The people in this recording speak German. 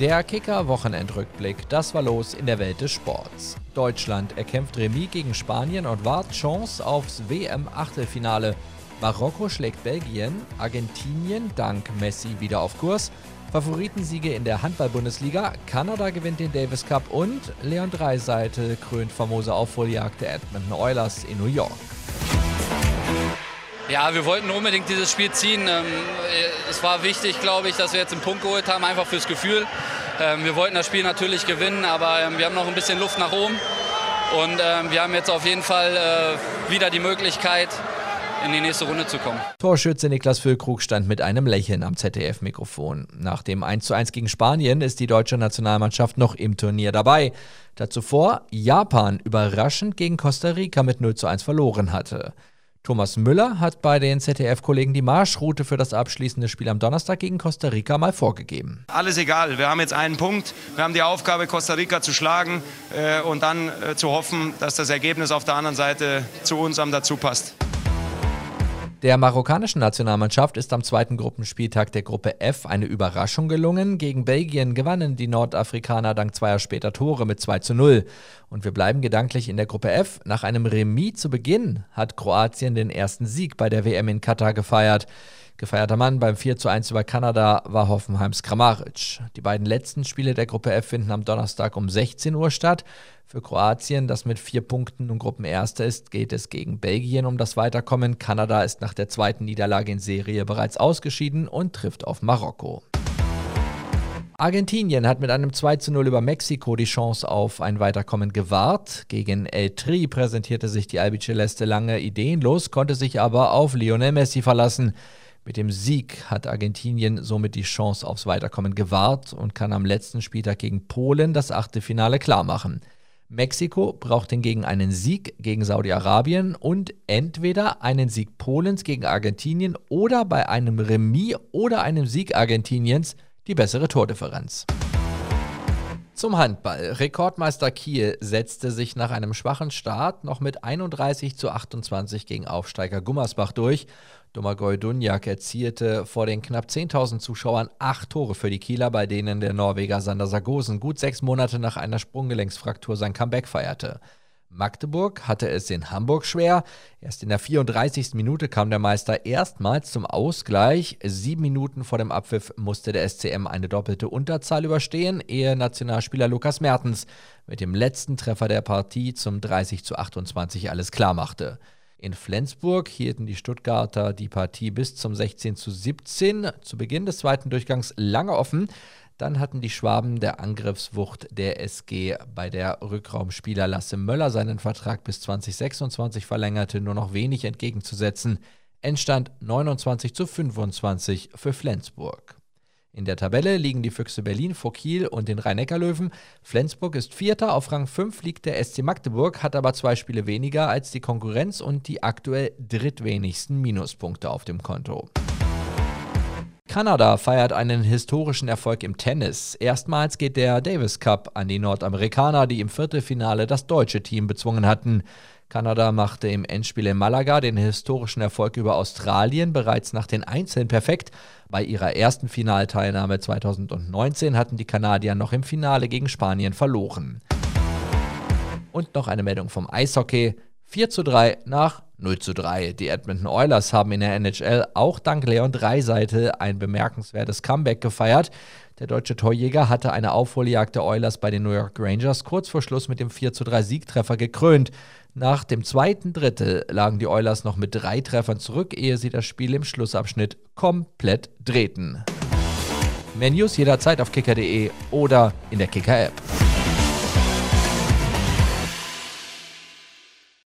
Der Kicker-Wochenendrückblick, das war los in der Welt des Sports. Deutschland erkämpft Remis gegen Spanien und wahrt Chance aufs WM-Achtelfinale. Marokko schlägt Belgien, Argentinien dank Messi wieder auf Kurs, Favoritensiege in der Handball-Bundesliga, Kanada gewinnt den Davis Cup und Leon Dreiseitel krönt famose Aufholjagd der Edmonton Oilers in New York. Ja, wir wollten unbedingt dieses Spiel ziehen. Ähm, es war wichtig, glaube ich, dass wir jetzt einen Punkt geholt haben, einfach fürs Gefühl. Ähm, wir wollten das Spiel natürlich gewinnen, aber ähm, wir haben noch ein bisschen Luft nach oben. Und wir haben jetzt auf jeden Fall äh, wieder die Möglichkeit, in die nächste Runde zu kommen. Torschütze Niklas Füllkrug stand mit einem Lächeln am ZDF-Mikrofon. Nach dem 1:1 gegen Spanien ist die deutsche Nationalmannschaft noch im Turnier dabei. Dazu vor Japan überraschend gegen Costa Rica mit 0:1 verloren hatte. Thomas Müller hat bei den ZDF-Kollegen die Marschroute für das abschließende Spiel am Donnerstag gegen Costa Rica mal vorgegeben. Alles egal, wir haben jetzt einen Punkt. Wir haben die Aufgabe, Costa Rica zu schlagen äh, und dann äh, zu hoffen, dass das Ergebnis auf der anderen Seite zu uns am dazu passt. Der marokkanischen Nationalmannschaft ist am zweiten Gruppenspieltag der Gruppe F eine Überraschung gelungen. Gegen Belgien gewannen die Nordafrikaner dank zweier später Tore mit 2 zu 0. Und wir bleiben gedanklich in der Gruppe F. Nach einem Remis zu Beginn hat Kroatien den ersten Sieg bei der WM in Katar gefeiert. Gefeierter Mann beim 4 zu 1 über Kanada war Hoffenheims Kramaric. Die beiden letzten Spiele der Gruppe F finden am Donnerstag um 16 Uhr statt. Für Kroatien, das mit vier Punkten und Gruppenerster ist, geht es gegen Belgien um das Weiterkommen. Kanada ist nach der zweiten Niederlage in Serie bereits ausgeschieden und trifft auf Marokko. Argentinien hat mit einem 2 zu 0 über Mexiko die Chance auf ein Weiterkommen gewahrt. Gegen El Tri präsentierte sich die Albiceleste lange ideenlos, konnte sich aber auf Lionel Messi verlassen. Mit dem Sieg hat Argentinien somit die Chance aufs Weiterkommen gewahrt und kann am letzten Spieltag gegen Polen das achte Finale klarmachen. Mexiko braucht hingegen einen Sieg gegen Saudi-Arabien und entweder einen Sieg Polens gegen Argentinien oder bei einem Remis oder einem Sieg Argentiniens die bessere Tordifferenz. Zum Handball. Rekordmeister Kiel setzte sich nach einem schwachen Start noch mit 31 zu 28 gegen Aufsteiger Gummersbach durch. Domagoj Dunjak erzielte vor den knapp 10.000 Zuschauern acht Tore für die Kieler, bei denen der Norweger Sander Sargosen gut sechs Monate nach einer Sprunggelenksfraktur sein Comeback feierte. Magdeburg hatte es in Hamburg schwer. Erst in der 34. Minute kam der Meister erstmals zum Ausgleich. Sieben Minuten vor dem Abpfiff musste der SCM eine doppelte Unterzahl überstehen, ehe Nationalspieler Lukas Mertens mit dem letzten Treffer der Partie zum 30 zu 28 alles klarmachte. In Flensburg hielten die Stuttgarter die Partie bis zum 16 zu 17 zu Beginn des zweiten Durchgangs lange offen. Dann hatten die Schwaben der Angriffswucht der SG bei der Rückraumspieler Lasse Möller seinen Vertrag bis 2026 verlängerte, nur noch wenig entgegenzusetzen. Endstand 29 zu 25 für Flensburg. In der Tabelle liegen die Füchse Berlin vor Kiel und den Rhein-Neckar-Löwen. Flensburg ist Vierter, auf Rang 5 liegt der SC Magdeburg, hat aber zwei Spiele weniger als die Konkurrenz und die aktuell drittwenigsten Minuspunkte auf dem Konto. Kanada feiert einen historischen Erfolg im Tennis. Erstmals geht der Davis Cup an die Nordamerikaner, die im Viertelfinale das deutsche Team bezwungen hatten. Kanada machte im Endspiel in Malaga den historischen Erfolg über Australien bereits nach den Einzelnen perfekt. Bei ihrer ersten Finalteilnahme 2019 hatten die Kanadier noch im Finale gegen Spanien verloren. Und noch eine Meldung vom Eishockey. 4 zu 3 nach 0 zu 3. Die Edmonton Oilers haben in der NHL auch dank Leon Dreiseitel ein bemerkenswertes Comeback gefeiert. Der deutsche Torjäger hatte eine Aufholjagd der Oilers bei den New York Rangers kurz vor Schluss mit dem 4 zu 3 Siegtreffer gekrönt. Nach dem zweiten Drittel lagen die Oilers noch mit drei Treffern zurück, ehe sie das Spiel im Schlussabschnitt komplett drehten. Mehr jederzeit auf kicker.de oder in der Kicker-App.